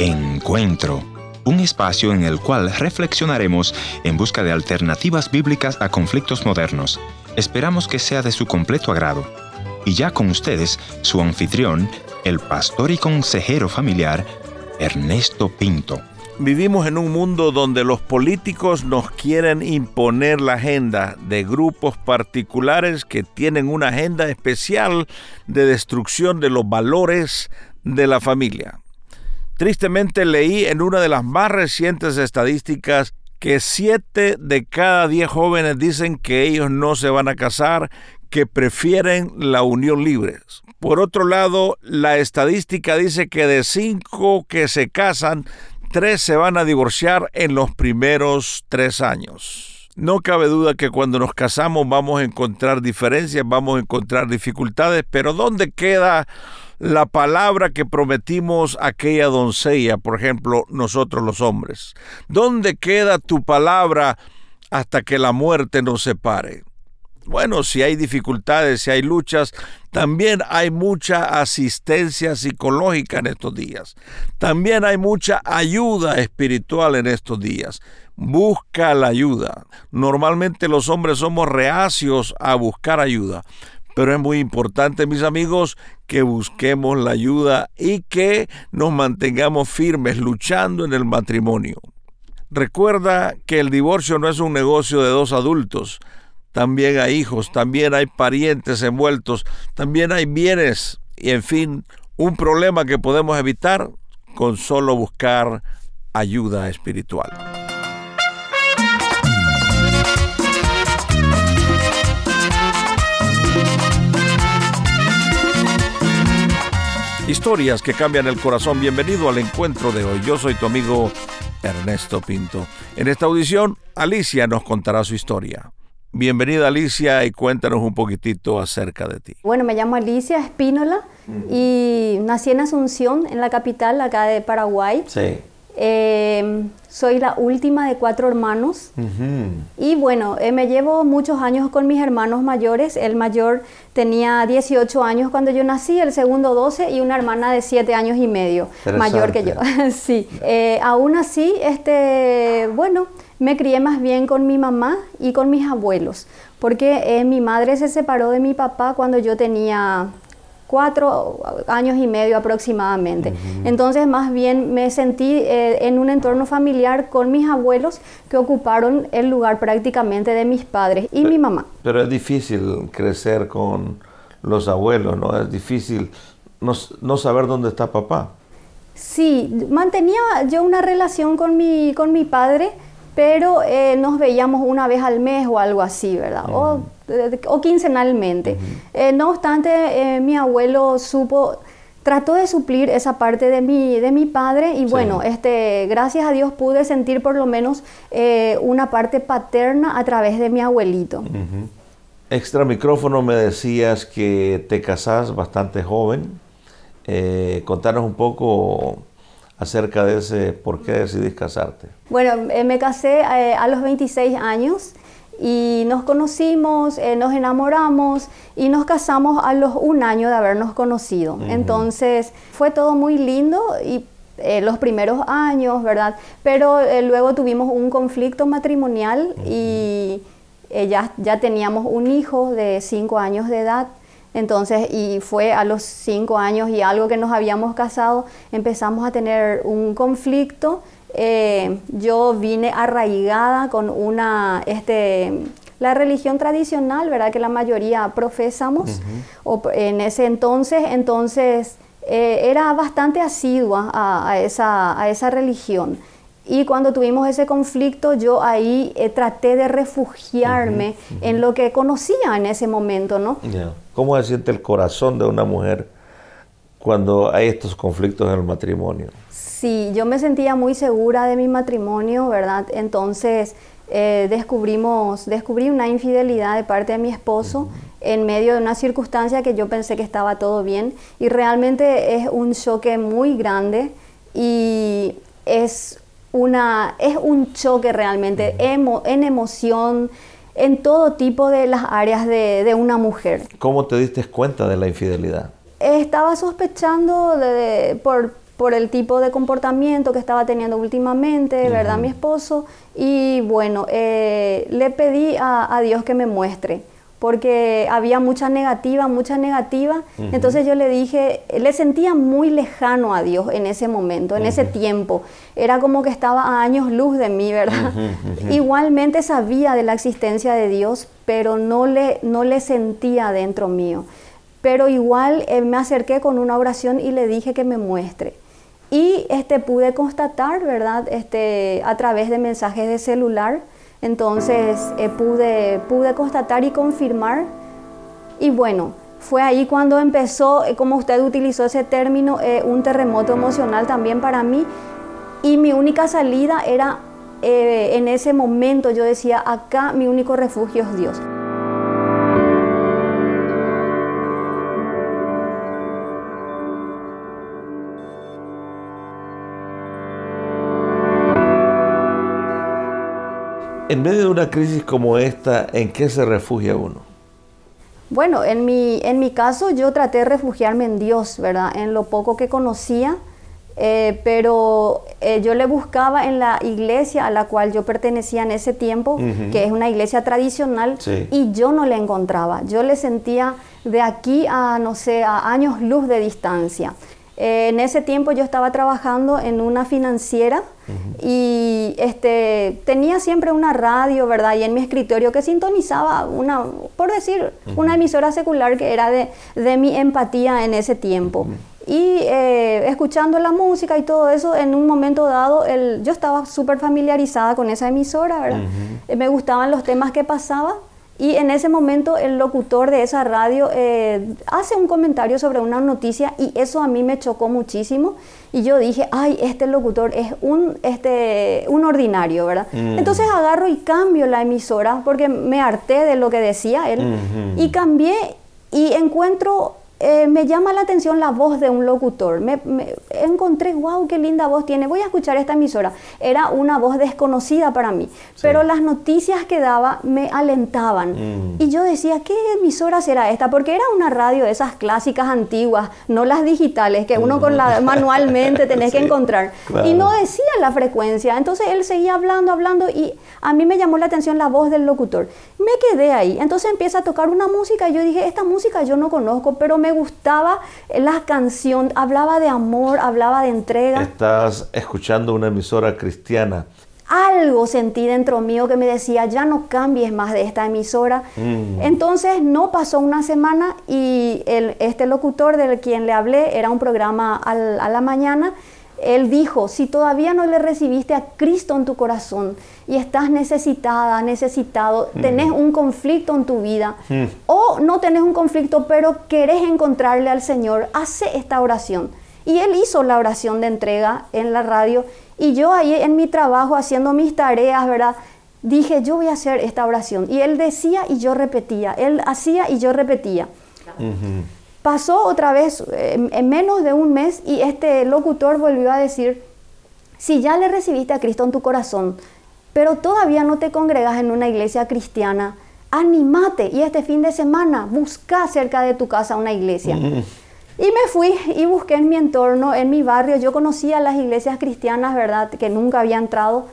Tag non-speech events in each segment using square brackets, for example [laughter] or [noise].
Encuentro, un espacio en el cual reflexionaremos en busca de alternativas bíblicas a conflictos modernos. Esperamos que sea de su completo agrado. Y ya con ustedes, su anfitrión, el pastor y consejero familiar, Ernesto Pinto. Vivimos en un mundo donde los políticos nos quieren imponer la agenda de grupos particulares que tienen una agenda especial de destrucción de los valores de la familia. Tristemente leí en una de las más recientes estadísticas que siete de cada diez jóvenes dicen que ellos no se van a casar, que prefieren la unión libre. Por otro lado, la estadística dice que de cinco que se casan, tres se van a divorciar en los primeros tres años. No cabe duda que cuando nos casamos vamos a encontrar diferencias, vamos a encontrar dificultades, pero ¿dónde queda la palabra que prometimos a aquella doncella, por ejemplo, nosotros los hombres? ¿Dónde queda tu palabra hasta que la muerte nos separe? Bueno, si hay dificultades, si hay luchas, también hay mucha asistencia psicológica en estos días. También hay mucha ayuda espiritual en estos días. Busca la ayuda. Normalmente los hombres somos reacios a buscar ayuda, pero es muy importante, mis amigos, que busquemos la ayuda y que nos mantengamos firmes luchando en el matrimonio. Recuerda que el divorcio no es un negocio de dos adultos también hay hijos, también hay parientes envueltos, también hay bienes y en fin, un problema que podemos evitar con solo buscar ayuda espiritual. Historias que cambian el corazón. Bienvenido al encuentro de hoy. Yo soy tu amigo Ernesto Pinto. En esta audición, Alicia nos contará su historia. Bienvenida Alicia y cuéntanos un poquitito acerca de ti. Bueno, me llamo Alicia Espínola y nací en Asunción, en la capital acá de Paraguay. Sí. Eh, soy la última de cuatro hermanos y bueno, eh, me llevo muchos años con mis hermanos mayores. El mayor tenía 18 años cuando yo nací, el segundo 12 y una hermana de 7 años y medio, mayor que yo. [laughs] sí, eh, aún así, este, bueno, me crié más bien con mi mamá y con mis abuelos, porque eh, mi madre se separó de mi papá cuando yo tenía cuatro años y medio aproximadamente. Entonces más bien me sentí eh, en un entorno familiar con mis abuelos que ocuparon el lugar prácticamente de mis padres y mi mamá. Pero es difícil crecer con los abuelos, ¿no? Es difícil no, no saber dónde está papá. Sí, mantenía yo una relación con mi, con mi padre, pero eh, nos veíamos una vez al mes o algo así, ¿verdad? o, o, quincenalmente. Eh, no obstante, eh, mi abuelo supo, trató de suplir esa parte de mi, de mi padre y bueno, este, gracias a Dios pude sentir por lo menos una parte paterna a través de mi abuelito. Extra micrófono me decías que te casás bastante joven. contanos un poco acerca de ese por qué decidís casarte. Bueno, eh, me casé eh, a los 26 años y nos conocimos, eh, nos enamoramos y nos casamos a los un año de habernos conocido. Entonces fue todo muy lindo y los primeros años, ¿verdad? Pero luego tuvimos un conflicto matrimonial y ya, ya teníamos un hijo de cinco años de edad entonces, y fue a los cinco años y algo que nos habíamos casado, empezamos a tener un conflicto. Eh, yo vine arraigada con una, este, la religión tradicional, ¿verdad? Que la mayoría profesamos. o, en ese entonces, entonces eh, era bastante asidua a, esa, a esa religión. Y cuando tuvimos ese conflicto, yo ahí eh, traté de refugiarme en lo que conocía en ese momento, ¿no? ¿Cómo se siente el corazón de una mujer cuando hay estos conflictos en el matrimonio? Sí, yo me sentía muy segura de mi matrimonio, ¿verdad? Entonces eh, descubrimos, descubrí una infidelidad de parte de mi esposo en medio de una circunstancia que yo pensé que estaba todo bien y realmente es un choque muy grande y es una, es un choque realmente en emoción, en todo tipo de las áreas de, una mujer. ¿Cómo te diste cuenta de la infidelidad? Estaba sospechando por, por el tipo de comportamiento que estaba teniendo últimamente, ¿verdad? Mi esposo. Y bueno, eh, le pedí a, a Dios que me muestre porque había mucha negativa, mucha negativa. Entonces yo le dije, le sentía muy lejano a Dios en ese momento, en ese tiempo. Era como que estaba a años luz de mí, ¿verdad? Igualmente sabía de la existencia de Dios, pero no le, no le sentía dentro mío. Pero igual eh, me acerqué con una oración y le dije que me muestre. Y este, pude constatar, ¿verdad? Este, a través de mensajes de celular, entonces eh, pude, pude constatar y confirmar. Y bueno, fue ahí cuando empezó, eh, como usted utilizó ese término, eh, un terremoto emocional también para mí. Y mi única salida era, en ese momento yo decía, acá mi único refugio es Dios. En medio de una crisis como esta, ¿en qué se refugia uno? Bueno, en mi, en mi caso yo traté de refugiarme en Dios, ¿verdad? En lo poco que conocía, eh, pero eh, yo le buscaba en la iglesia a la cual yo pertenecía en ese tiempo, que es una iglesia tradicional, y yo no le encontraba. Yo le sentía de aquí a, no sé, a años luz de distancia. Eh, en ese tiempo yo estaba trabajando en una financiera y este, tenía siempre una radio, ¿verdad? Y en mi escritorio que sintonizaba una, por decir, una emisora secular que era de, de, mi empatía en ese tiempo. Y eh, escuchando la música y todo eso, en un momento dado, el, yo estaba súper familiarizada con esa emisora, ¿verdad? me gustaban los temas que pasaba y en ese momento el locutor de esa radio eh, hace un comentario sobre una noticia y eso a mí me chocó muchísimo. Y yo dije, ay, este locutor es un, este, un ordinario, ¿verdad? Mm. Entonces agarro y cambio la emisora porque me harté de lo que decía él. Y cambié y encuentro eh, me llama la atención la voz de un locutor. Me, encontré, wow, qué linda voz tiene. Voy a escuchar esta emisora. Era una voz desconocida para mí, pero las noticias que daba me alentaban. Mm. Y yo decía, ¿qué emisora será esta? Porque era una radio de esas clásicas antiguas, no las digitales, que uno con la, manualmente tenés que [laughs] encontrar. Y no decía la frecuencia. Entonces él seguía hablando, hablando y a mí me llamó la atención la voz del locutor. Me quedé ahí. Entonces empieza a tocar una música y yo dije, esta música yo no conozco, pero me gustaba la canción, hablaba de amor, hablaba de entrega. Estás escuchando una emisora cristiana. Algo sentí dentro mío que me decía, ya no cambies más de esta emisora. Mm. Entonces no pasó una semana y el, este locutor del quien le hablé era un programa a la mañana él dijo, si todavía no le recibiste a Cristo en tu corazón y estás necesitada, necesitado, tenés un conflicto en tu vida o no tenés un conflicto pero querés encontrarle al Señor, hace esta oración. Y él hizo la oración de entrega en la radio y yo ahí en mi trabajo haciendo mis tareas, ¿verdad? Dije, yo voy a hacer esta oración. Y él decía y yo repetía, él hacía y yo repetía. Pasó otra vez en menos de un mes y este locutor volvió a decir, si ya le recibiste a Cristo en tu corazón, pero todavía no te congregas en una iglesia cristiana, animate y este fin de semana busca cerca de tu casa una iglesia. Y me fui y busqué en mi entorno, en mi barrio. Yo conocía las iglesias cristianas, ¿verdad? Que nunca había entrado.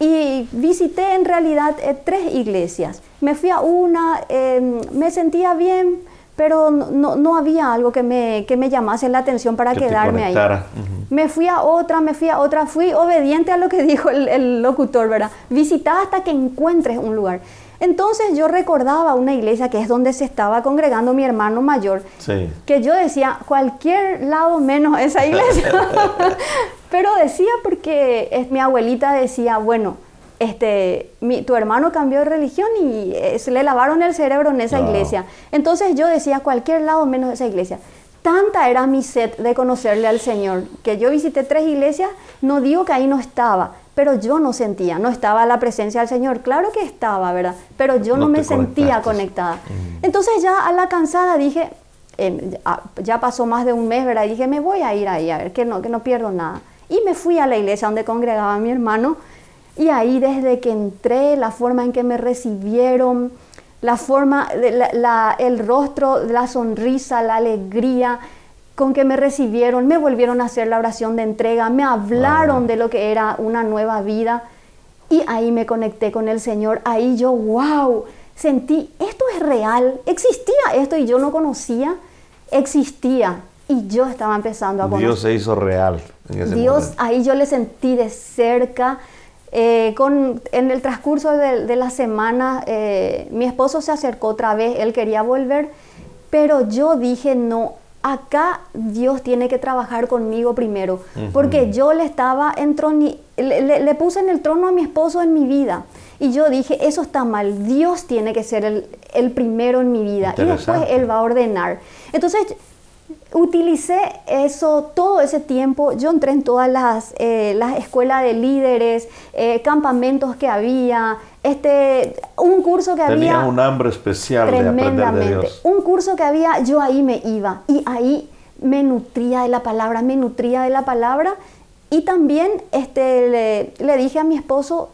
Y visité en realidad eh, tres iglesias. Me fui a una, em, me sentía bien, pero no, no, había algo que me, que me, llamase la atención para quedarme ahí. Me fui a otra, me fui a otra, fui obediente a lo que [laughs] dijo el, locutor, ¿verdad? Visita hasta que encuentres un lugar. Entonces yo recordaba una iglesia que es donde se estaba congregando mi hermano mayor, que yo decía, cualquier lado menos esa iglesia. [laughs] [laughs] pero decía porque es, mi abuelita decía, bueno, este, tu hermano cambió de religión y eh, se le lavaron el cerebro en esa iglesia. Entonces yo decía, cualquier lado menos esa iglesia. Tanta era mi sed de conocerle al Señor, que yo visité tres iglesias, no digo que ahí no estaba, pero yo no sentía, no estaba la presencia del Señor. Claro que estaba, ¿verdad? Pero yo no, me sentía conectada. Mm. Entonces ya a la cansada dije, ya pasó más de un mes, ¿verdad? Y dije, me voy a ir ahí, a ver, que no, que no pierdo nada. Y me fui a la iglesia donde congregaba mi hermano y ahí desde que entré, la forma en que me recibieron, la forma, el rostro, la sonrisa, la alegría, con que me recibieron, me volvieron a hacer la oración de entrega, me hablaron de lo que era una nueva vida y ahí me conecté con el Señor. Ahí yo, wow, sentí, esto es real, existía esto y yo no conocía, existía y yo estaba empezando a conocer. Dios se hizo real. En ese Dios, ahí yo le sentí de cerca. Eh, con, en el transcurso de, la semana, eh, mi esposo se acercó otra vez, él quería volver, pero yo dije, no, acá Dios tiene que trabajar conmigo primero, porque yo le estaba le, le, puse en el trono a mi esposo en mi vida. Y yo dije, eso está mal, Dios tiene que ser el, el primero en mi vida y después Él va a ordenar. Entonces, utilicé eso todo ese tiempo. Yo entré en todas las, eh, las escuelas de líderes, eh, campamentos que había, este, un curso que había. Tenía un hambre especial tremendamente. De Dios. Un curso que había, yo ahí me iba y ahí me nutría de la palabra, me nutría de la palabra. Y también este, le, dije a mi esposo,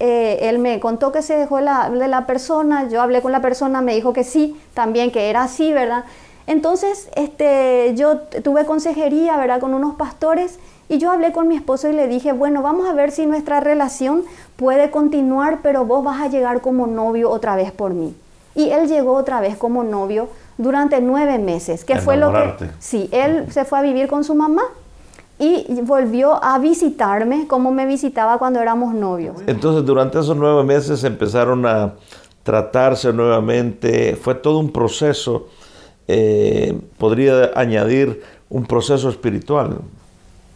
eh, él me contó que se dejó la, de la persona, yo hablé con la persona, me dijo que sí, también que era así, ¿verdad? Entonces, este, yo tuve consejería, ¿verdad?, con unos pastores y yo hablé con mi esposo y le dije, bueno, vamos a ver si nuestra relación puede continuar, pero vos vas a llegar como novio otra vez por mí. Y él llegó otra vez como novio durante nueve meses, que fue lo que... Sí, él se fue a vivir con su mamá y volvió a visitarme como me visitaba cuando éramos novios. Entonces, durante esos nueve meses empezaron a tratarse nuevamente, fue todo un proceso eh, podría añadir un proceso espiritual.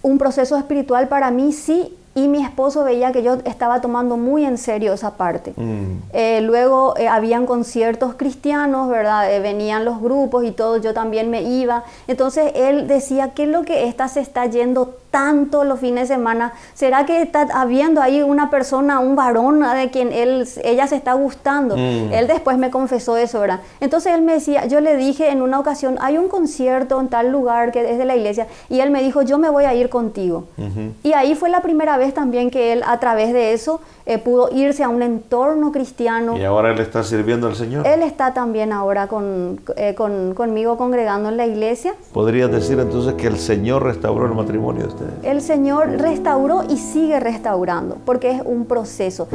Un proceso espiritual para mí sí y mi esposo veía que yo estaba tomando muy en serio esa parte. Mm. Eh, luego eh, habían conciertos cristianos, ¿verdad? Eh, venían los grupos y todo, yo también me iba. Entonces él decía, ¿qué es lo que esta se está yendo tanto los fines de semana? ¿Será que está habiendo ahí una persona, un varón de quien él, ella se está gustando? Mm. Él después me confesó eso, ¿verdad? Entonces él me decía, yo le dije en una ocasión, hay un concierto en tal lugar que es de la iglesia, y él me dijo, yo me voy a ir contigo. Y ahí fue la primera vez también que él a través de eso eh, pudo irse a un entorno cristiano. Y ahora él está sirviendo al Señor. Él está también ahora con, eh, con, conmigo congregando en la iglesia. ¿Podrías decir entonces que el Señor restauró el matrimonio de ustedes? El Señor restauró y sigue restaurando, porque es un proceso.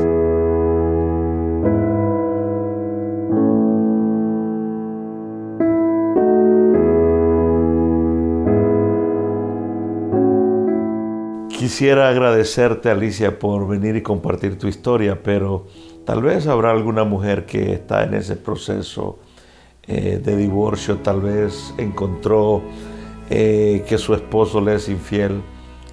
Quisiera agradecerte, Alicia, por venir y compartir tu historia, pero tal vez habrá alguna mujer que está en ese proceso eh, de divorcio, tal vez encontró eh, que su esposo le es infiel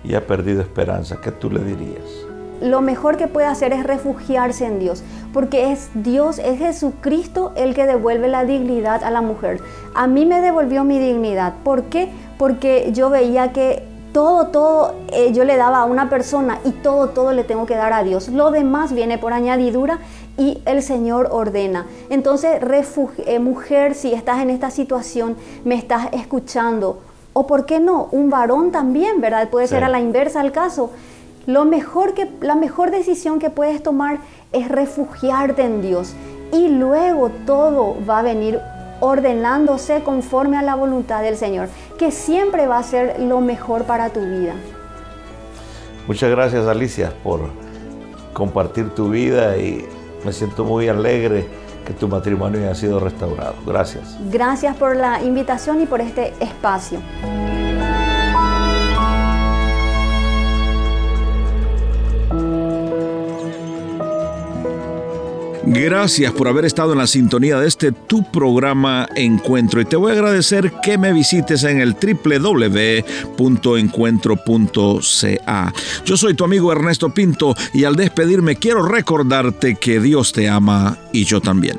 y ha perdido esperanza. ¿Qué tú le dirías? Lo mejor que puede hacer es refugiarse en Dios, porque es Dios, es Jesucristo el que devuelve la dignidad a la mujer. A mí me devolvió mi dignidad. ¿Por qué? Porque yo veía que todo, todo eh, yo le daba a una persona y todo, todo le tengo que dar a Dios. Lo demás viene por añadidura y el Señor ordena. Entonces, eh, mujer, si estás en esta situación, me estás escuchando, o por qué no, un varón también, ¿verdad? Puede ser a la inversa el caso. Lo mejor que, la mejor decisión que puedes tomar es refugiarte en Dios y luego todo va a venir ordenándose conforme a la voluntad del Señor, que siempre va a ser lo mejor para tu vida. Muchas gracias Alicia por compartir tu vida y me siento muy alegre que tu matrimonio haya sido restaurado. Gracias. Gracias por la invitación y por este espacio. Gracias por haber estado en la sintonía de este tu programa Encuentro y te voy a agradecer que me visites en el www.encuentro.ca. Yo soy tu amigo Ernesto Pinto y al despedirme quiero recordarte que Dios te ama y yo también.